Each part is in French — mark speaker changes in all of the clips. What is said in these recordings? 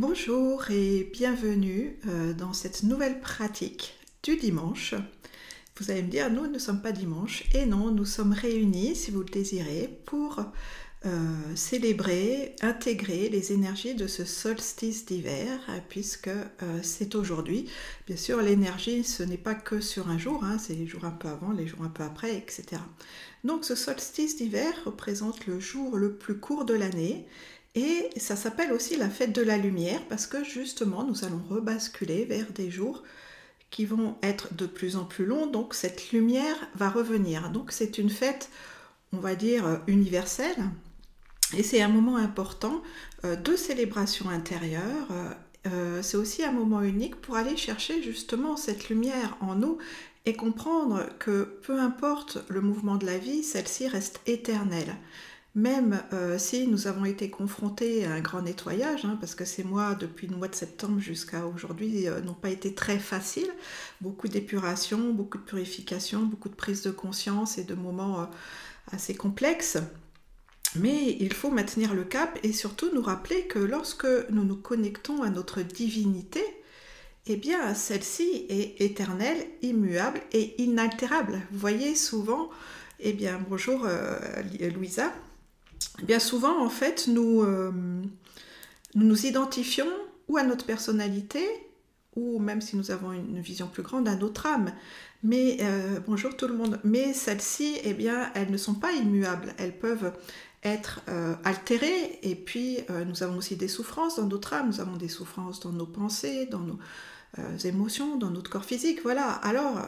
Speaker 1: Bonjour et bienvenue euh, dans cette nouvelle pratique du dimanche. Vous allez me dire, nous ne sommes pas dimanche. Et non, nous sommes réunis, si vous le désirez, pour euh, célébrer, intégrer les énergies de ce solstice d'hiver, puisque euh, c'est aujourd'hui. Bien sûr, l'énergie, ce n'est pas que sur un jour, hein, c'est les jours un peu avant, les jours un peu après, etc. Donc ce solstice d'hiver représente le jour le plus court de l'année et ça s'appelle aussi la fête de la lumière parce que justement nous allons rebasculer vers des jours qui vont être de plus en plus longs, donc cette lumière va revenir. Donc c'est une fête, on va dire, universelle, et c'est un moment important euh, de célébration intérieure. Euh, euh, c'est aussi un moment unique pour aller chercher justement cette lumière en nous et comprendre que peu importe le mouvement de la vie, celle-ci reste éternelle même euh, si nous avons été confrontés à un grand nettoyage, hein, parce que ces mois, depuis le mois de septembre jusqu'à aujourd'hui, euh, n'ont pas été très faciles, beaucoup d'épuration, beaucoup de purification, beaucoup de prise de conscience et de moments euh, assez complexes. Mais il faut maintenir le cap et surtout nous rappeler que lorsque nous nous connectons à notre divinité, eh bien celle-ci est éternelle, immuable et inaltérable. Vous voyez souvent, eh bien bonjour Louisa, bien souvent, en fait, nous, euh, nous nous identifions ou à notre personnalité, ou même si nous avons une vision plus grande, à notre âme. Mais euh, bonjour tout le monde. Mais celles-ci, eh bien, elles ne sont pas immuables. Elles peuvent être euh, altérées. Et puis, nous avons aussi des souffrances dans notre âme. Nous avons des souffrances dans nos pensées, dans nos émotions, dans notre corps physique. Voilà. Alors,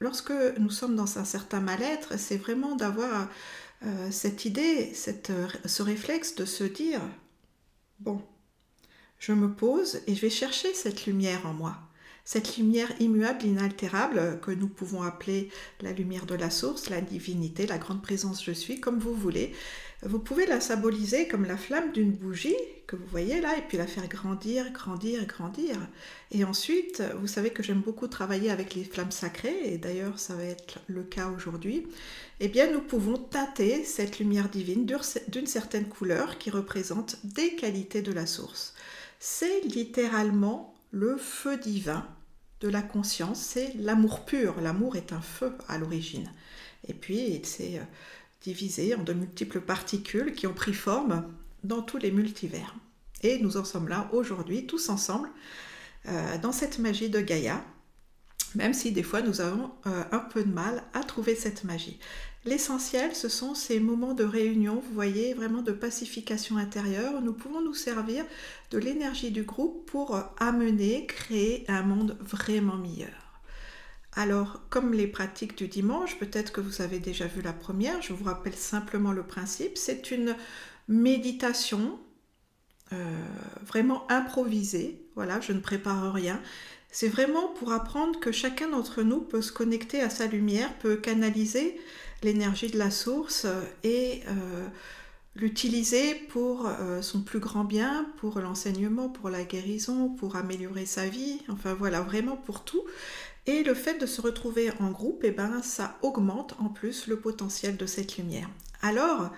Speaker 1: lorsque nous sommes dans un certain mal-être, c'est vraiment d'avoir euh, cette idée, euh, ce réflexe de se dire, bon, je me pose et je vais chercher cette lumière en moi, cette lumière immuable, inaltérable, que nous pouvons appeler la lumière de la source, la divinité, la grande présence je suis, comme vous voulez. Vous pouvez la symboliser comme la flamme d'une bougie que vous voyez là, et puis la faire grandir, grandir, grandir. Et ensuite, vous savez que j'aime beaucoup travailler avec les flammes sacrées, et d'ailleurs ça va être le cas aujourd'hui. Eh bien, nous pouvons tâter cette lumière divine d'une certaine couleur qui représente des qualités de la source. C'est littéralement le feu divin de la conscience, c'est l'amour pur. L'amour est un feu à l'origine. Et puis, il s'est euh, divisé en de multiples particules qui ont pris forme dans tous les multivers. Et nous en sommes là aujourd'hui, tous ensemble, euh, dans cette magie de Gaïa, même si des fois nous avons euh, un peu de mal à trouver cette magie. L'essentiel, ce sont ces moments de réunion, vous voyez, vraiment de pacification intérieure. Nous pouvons nous servir de l'énergie du groupe pour euh, amener, créer un monde vraiment meilleur. Alors, comme les pratiques du dimanche, peut-être que vous avez déjà vu la première, je vous rappelle simplement le principe. C'est une méditation euh, vraiment improvisée. Voilà, je ne prépare rien. C'est vraiment pour apprendre que chacun d'entre nous peut se connecter à sa lumière, peut canaliser l'énergie de la source et euh, l'utiliser pour euh, son plus grand bien, pour l'enseignement, pour la guérison, pour améliorer sa vie, enfin voilà, vraiment pour tout. Et le fait de se retrouver en groupe, eh ben, ça augmente en plus le potentiel de cette lumière. Alors,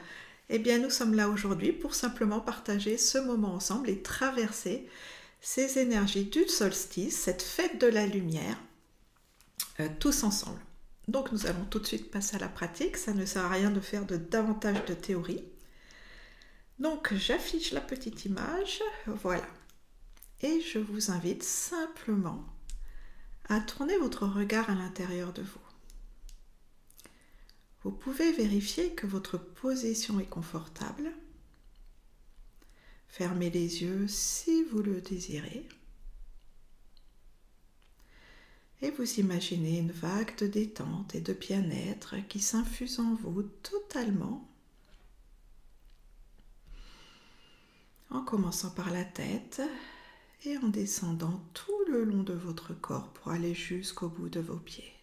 Speaker 1: eh bien, nous sommes là aujourd'hui pour simplement partager ce moment ensemble et traverser ces énergies du solstice, cette fête de la lumière, euh, tous ensemble. Donc nous allons tout de suite passer à la pratique, ça ne sert à rien de faire de davantage de théorie. Donc j'affiche la petite image, voilà. Et je vous invite simplement à tourner votre regard à l'intérieur de vous. Vous pouvez vérifier que votre position est confortable Fermez les yeux si vous le désirez. Et vous imaginez une vague de détente et de bien-être qui s'infuse en vous totalement. En commençant par la tête et en descendant tout le long de votre corps pour aller jusqu'au bout de vos pieds.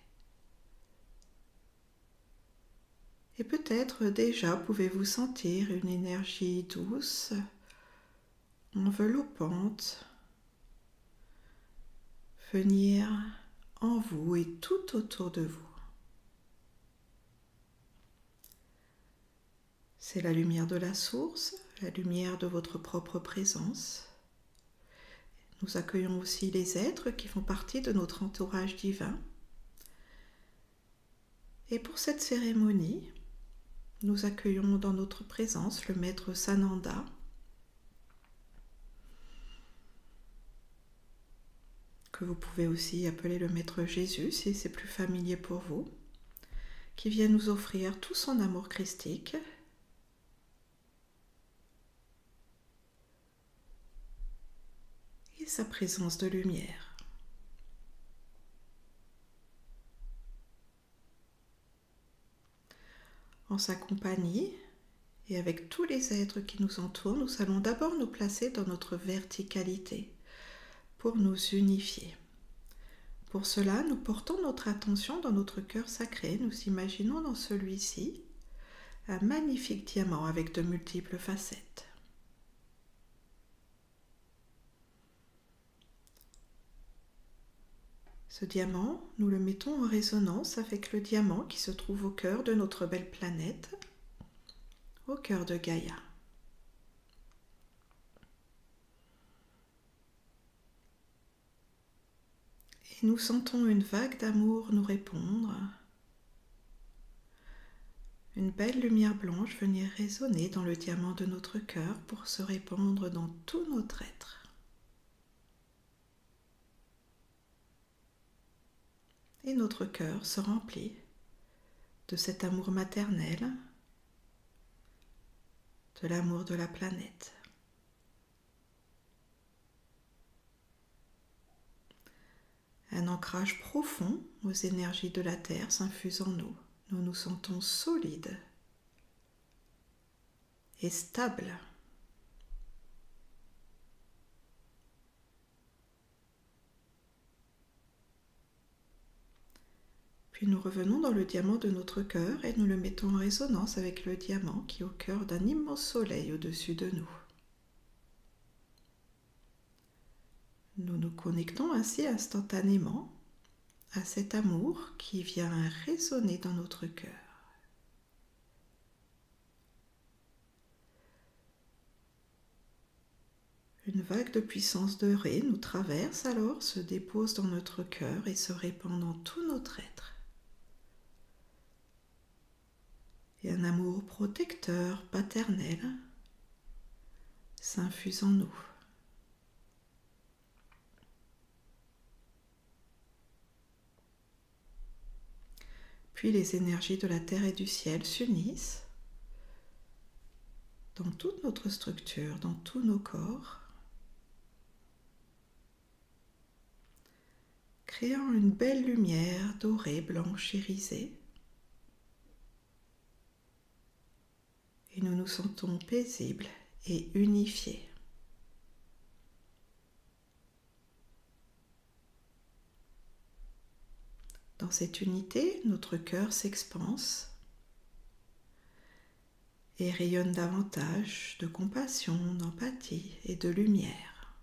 Speaker 1: Et peut-être déjà pouvez-vous sentir une énergie douce enveloppante venir en vous et tout autour de vous. C'est la lumière de la source, la lumière de votre propre présence. Nous accueillons aussi les êtres qui font partie de notre entourage divin. Et pour cette cérémonie, nous accueillons dans notre présence le maître Sananda, que vous pouvez aussi appeler le maître Jésus si c'est plus familier pour vous, qui vient nous offrir tout son amour christique et sa présence de lumière. En sa compagnie et avec tous les êtres qui nous entourent, nous allons d'abord nous placer dans notre verticalité pour nous unifier. Pour cela, nous portons notre attention dans notre cœur sacré. Nous imaginons dans celui-ci un magnifique diamant avec de multiples facettes. Ce diamant, nous le mettons en résonance avec le diamant qui se trouve au cœur de notre belle planète, au cœur de Gaïa. Nous sentons une vague d'amour nous répondre, une belle lumière blanche venir résonner dans le diamant de notre cœur pour se répandre dans tout notre être. et notre cœur se remplit de cet amour maternel, de l'amour de la planète. Un ancrage profond aux énergies de la Terre s'infuse en nous. Nous nous sentons solides et stables. Puis nous revenons dans le diamant de notre cœur et nous le mettons en résonance avec le diamant qui est au cœur d'un immense soleil au-dessus de nous. Nous nous connectons ainsi instantanément à cet amour qui vient résonner dans notre cœur. Une vague de puissance de ré nous traverse alors, se dépose dans notre cœur et se répand dans tout notre être. et un amour protecteur, paternel s'infuse en nous. Puis les énergies de la terre et du ciel s'unissent dans toute notre structure, dans tous nos corps, créant une belle lumière dorée, blanche, irisée et nous nous sentons paisibles et unifiés. Dans cette unité, notre cœur s'expanse et rayonne davantage de compassion, d'empathie et de lumière.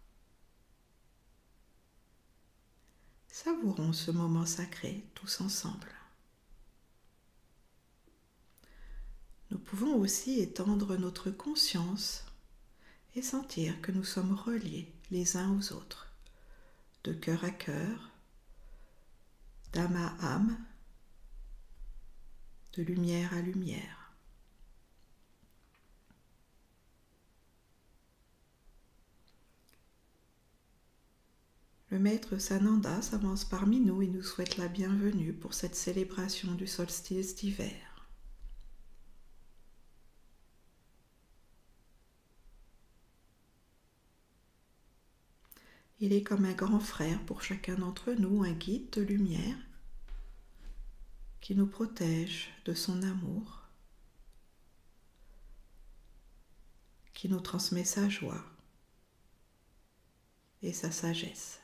Speaker 1: Savourons ce moment sacré tous ensemble. nous pouvons aussi étendre notre conscience et sentir que nous sommes reliés les uns aux autres, de cœur à cœur, d'âme à âme, de lumière à lumière. Le maître Sananda s'avance parmi nous et nous souhaite la bienvenue pour cette célébration du solstice d'hiver. Il est comme un grand frère pour chacun d'entre nous, un guide de lumière qui nous protège de son amour, qui nous transmet sa joie et sa sagesse.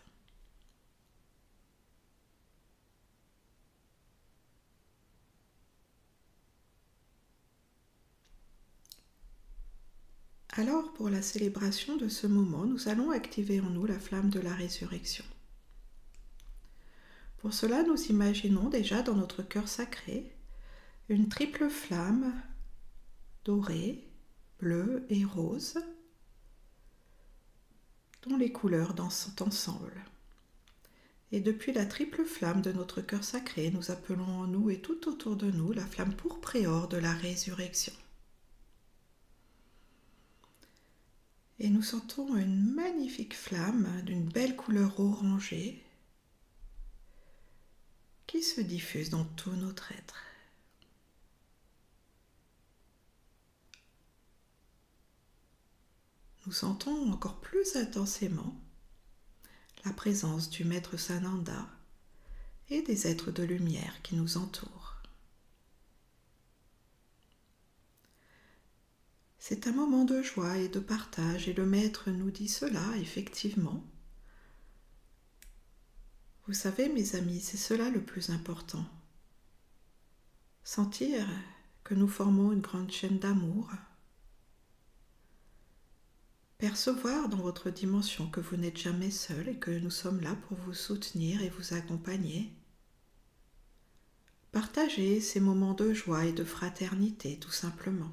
Speaker 1: Alors, pour la célébration de ce moment, nous allons activer en nous la flamme de la résurrection. Pour cela, nous imaginons déjà dans notre cœur sacré une triple flamme dorée, bleue et rose, dont les couleurs dansent ensemble. Et depuis la triple flamme de notre cœur sacré, nous appelons en nous et tout autour de nous la flamme or de la résurrection. Et nous sentons une magnifique flamme d'une belle couleur orangée qui se diffuse dans tout notre être. Nous sentons encore plus intensément la présence du Maître Sananda et des êtres de lumière qui nous entourent. C'est un moment de joie et de partage et le Maître nous dit cela effectivement. Vous savez mes amis, c'est cela le plus important. Sentir que nous formons une grande chaîne d'amour Percevoir dans votre dimension que vous n'êtes jamais seul et que nous sommes là pour vous soutenir et vous accompagner. Partagez ces moments de joie et de fraternité tout simplement.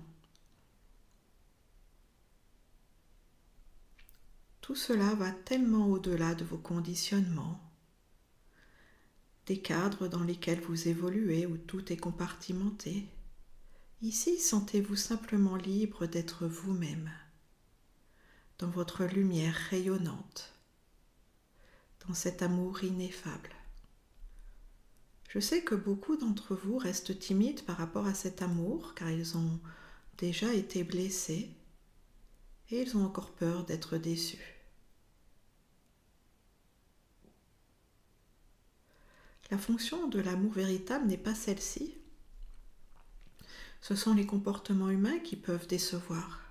Speaker 1: Tout cela va tellement au-delà de vos conditionnements, des cadres dans lesquels vous évoluez où tout est compartimenté. Ici, sentez-vous simplement libre d'être vous-même dans votre lumière rayonnante, dans cet amour ineffable. Je sais que beaucoup d'entre vous restent timides par rapport à cet amour car ils ont déjà été blessés et ils ont encore peur d'être déçus. La fonction de l'amour véritable n'est pas celle-ci. Ce sont les comportements humains qui peuvent décevoir.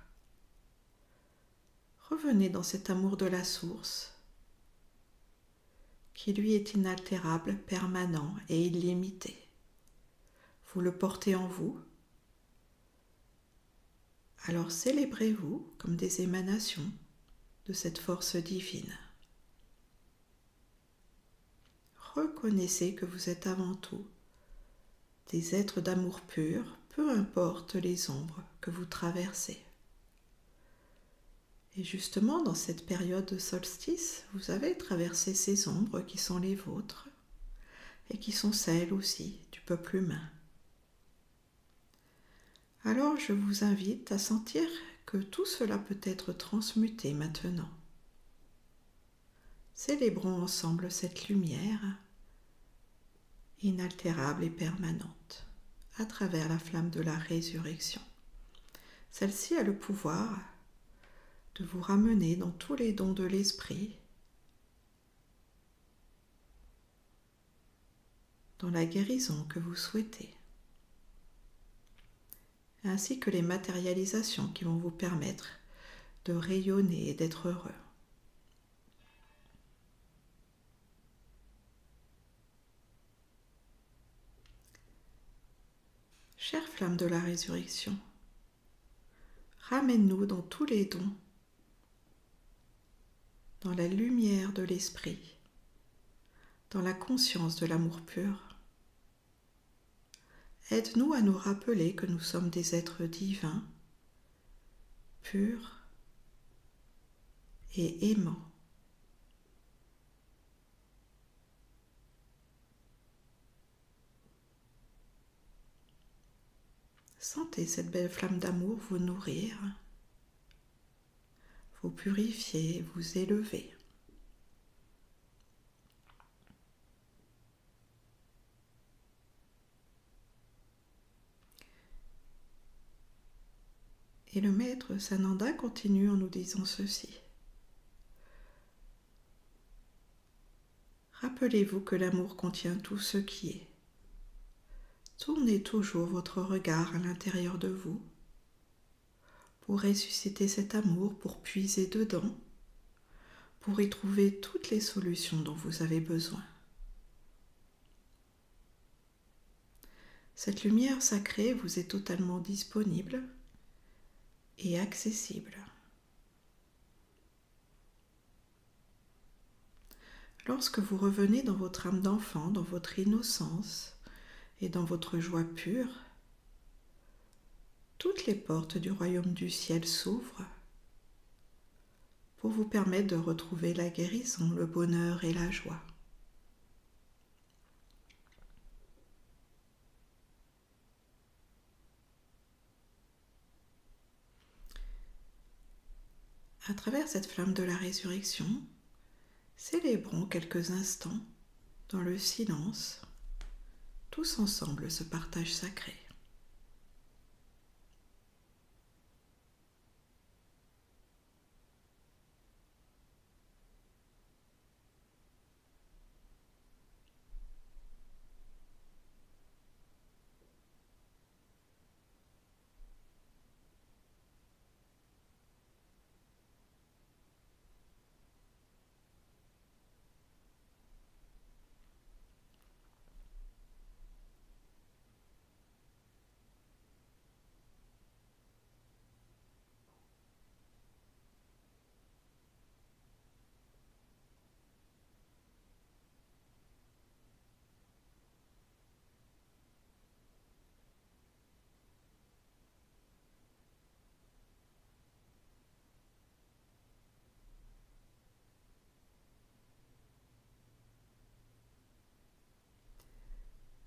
Speaker 1: Revenez dans cet amour de la source, qui lui est inaltérable, permanent et illimité. Vous le portez en vous. Alors célébrez-vous comme des émanations de cette force divine. Reconnaissez que vous êtes avant tout des êtres d'amour pur, peu importe les ombres que vous traversez. Et justement, dans cette période de solstice, vous avez traversé ces ombres qui sont les vôtres et qui sont celles aussi du peuple humain. Alors je vous invite à sentir que tout cela peut être transmuté maintenant. Célébrons ensemble cette lumière inaltérable et permanente à travers la flamme de la résurrection. Celle-ci a le pouvoir de vous ramener dans tous les dons de l'esprit, dans la guérison que vous souhaitez, ainsi que les matérialisations qui vont vous permettre de rayonner et d'être heureux. Chère flamme de la résurrection, ramène-nous dans tous les dons dans la lumière de l'esprit, dans la conscience de l'amour pur. Aide-nous à nous rappeler que nous sommes des êtres divins, purs et aimants. Sentez cette belle flamme d'amour vous nourrir vous purifiez, vous élevez. Et le maître Sananda continue en nous disant ceci. Rappelez-vous que l'amour contient tout ce qui est. Tournez toujours votre regard à l'intérieur de vous pour ressusciter cet amour, pour puiser dedans, pour y trouver toutes les solutions dont vous avez besoin. Cette lumière sacrée vous est totalement disponible et accessible. Lorsque vous revenez dans votre âme d'enfant, dans votre innocence et dans votre joie pure, toutes les portes du royaume du ciel s'ouvrent pour vous permettre de retrouver la guérison, le bonheur et la joie. À travers cette flamme de la résurrection, célébrons quelques instants dans le silence, tous ensemble ce partage sacré.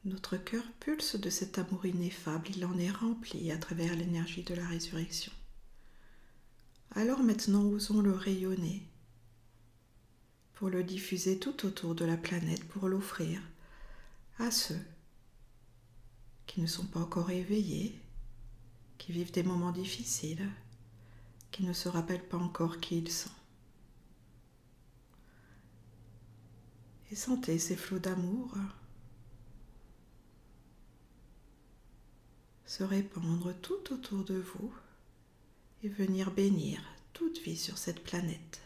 Speaker 1: Notre cœur pulse de cet amour ineffable, il en est rempli à travers l'énergie de la résurrection. Alors maintenant osons le rayonner pour le diffuser tout autour de la planète, pour l'offrir à ceux qui ne sont pas encore éveillés, qui vivent des moments difficiles, qui ne se rappellent pas encore qui ils sont. Et sentez ces flots d'amour se répandre tout autour de vous et venir bénir toute vie sur cette planète.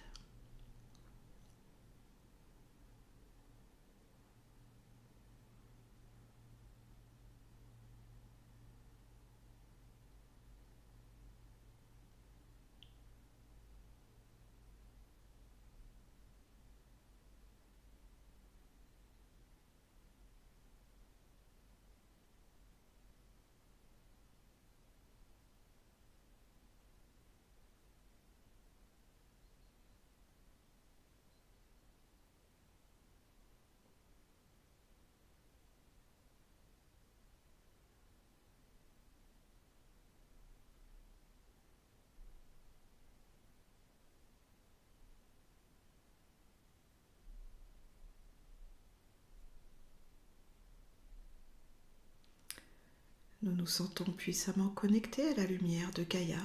Speaker 1: Nous nous sentons puissamment connectés à la lumière de Gaïa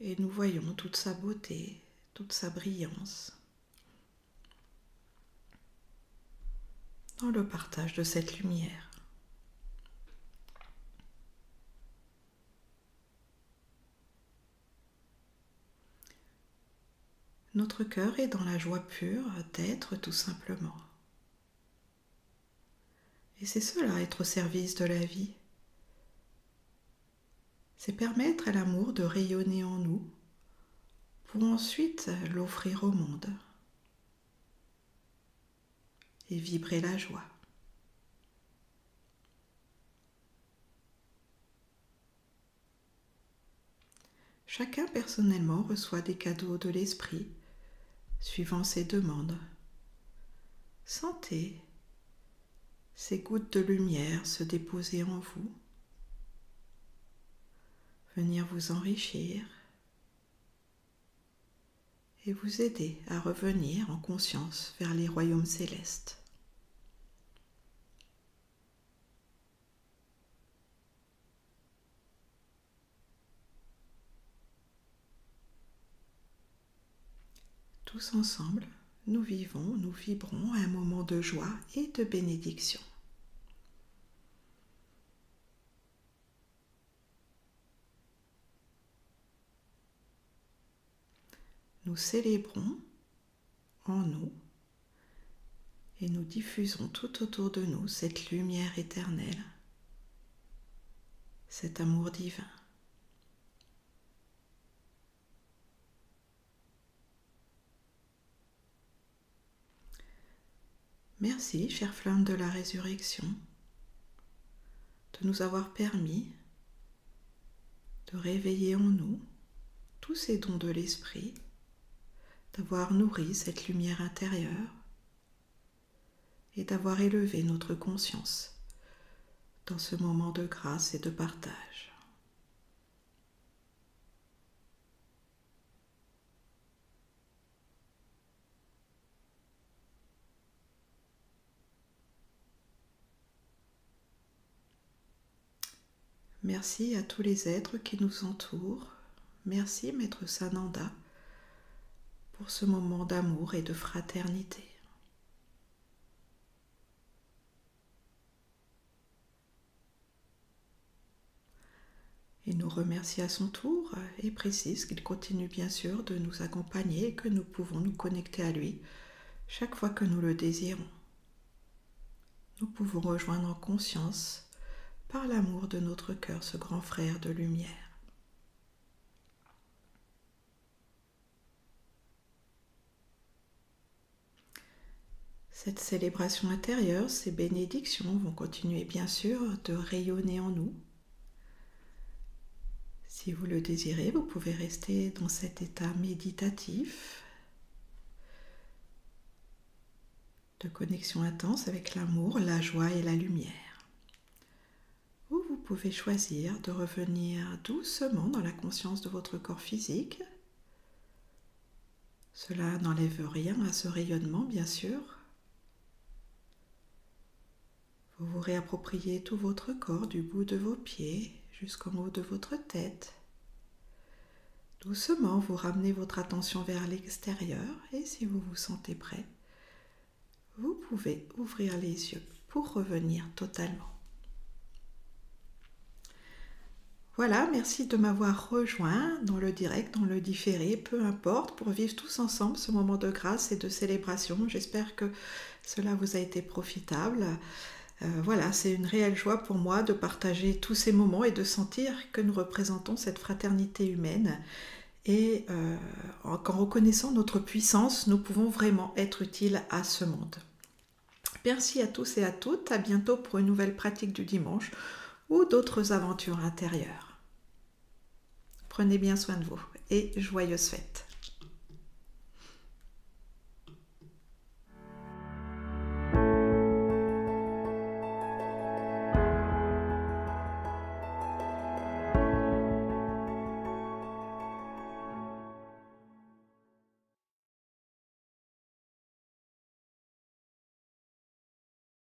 Speaker 1: et nous voyons toute sa beauté, toute sa brillance dans le partage de cette lumière. Notre cœur est dans la joie pure d'être tout simplement. Et c'est cela, être au service de la vie. C'est permettre à l'amour de rayonner en nous pour ensuite l'offrir au monde et vibrer la joie. Chacun personnellement reçoit des cadeaux de l'esprit suivant ses demandes. Sentez ces gouttes de lumière se déposer en vous, venir vous enrichir et vous aider à revenir en conscience vers les royaumes célestes. Tous ensemble, nous vivons, nous vibrons un moment de joie et de bénédiction. Nous célébrons en nous et nous diffusons tout autour de nous cette lumière éternelle, cet amour divin. Merci, chère flamme de la résurrection, de nous avoir permis de réveiller en nous tous ces dons de l'esprit, d'avoir nourri cette lumière intérieure et d'avoir élevé notre conscience dans ce moment de grâce et de partage. Merci à tous les êtres qui nous entourent. Merci Maître Sananda pour ce moment d'amour et de fraternité. Il nous remercie à son tour et précise qu'il continue bien sûr de nous accompagner et que nous pouvons nous connecter à lui chaque fois que nous le désirons. Nous pouvons rejoindre en conscience par l'amour de notre cœur ce grand frère de lumière. Cette célébration intérieure, ces bénédictions vont continuer bien sûr de rayonner en nous si vous le désirez, vous pouvez rester dans cet état méditatif de connexion intense avec l'amour, la joie et la lumière. Pouvez choisir de revenir doucement dans la conscience de votre corps physique. Cela n'enlève rien à ce rayonnement, bien sûr. Vous vous réappropriez tout votre corps du bout de vos pieds jusqu'en haut de votre tête. Doucement, vous ramenez votre attention vers l'extérieur et si vous vous sentez prêt, vous pouvez ouvrir les yeux pour revenir totalement. Voilà, merci de m'avoir rejoint dans le direct, dans le différé, peu importe, pour vivre tous ensemble ce moment de grâce et de célébration. J'espère que cela vous a été profitable. Euh, voilà, c'est une réelle joie pour moi de partager tous ces moments et de sentir que nous représentons cette fraternité humaine et euh, qu'en reconnaissant notre puissance, nous pouvons vraiment être utiles à ce monde. Merci à tous et à toutes, à bientôt pour une nouvelle pratique du dimanche ou d'autres aventures intérieures. Prenez bien soin de vous et joyeuses fêtes.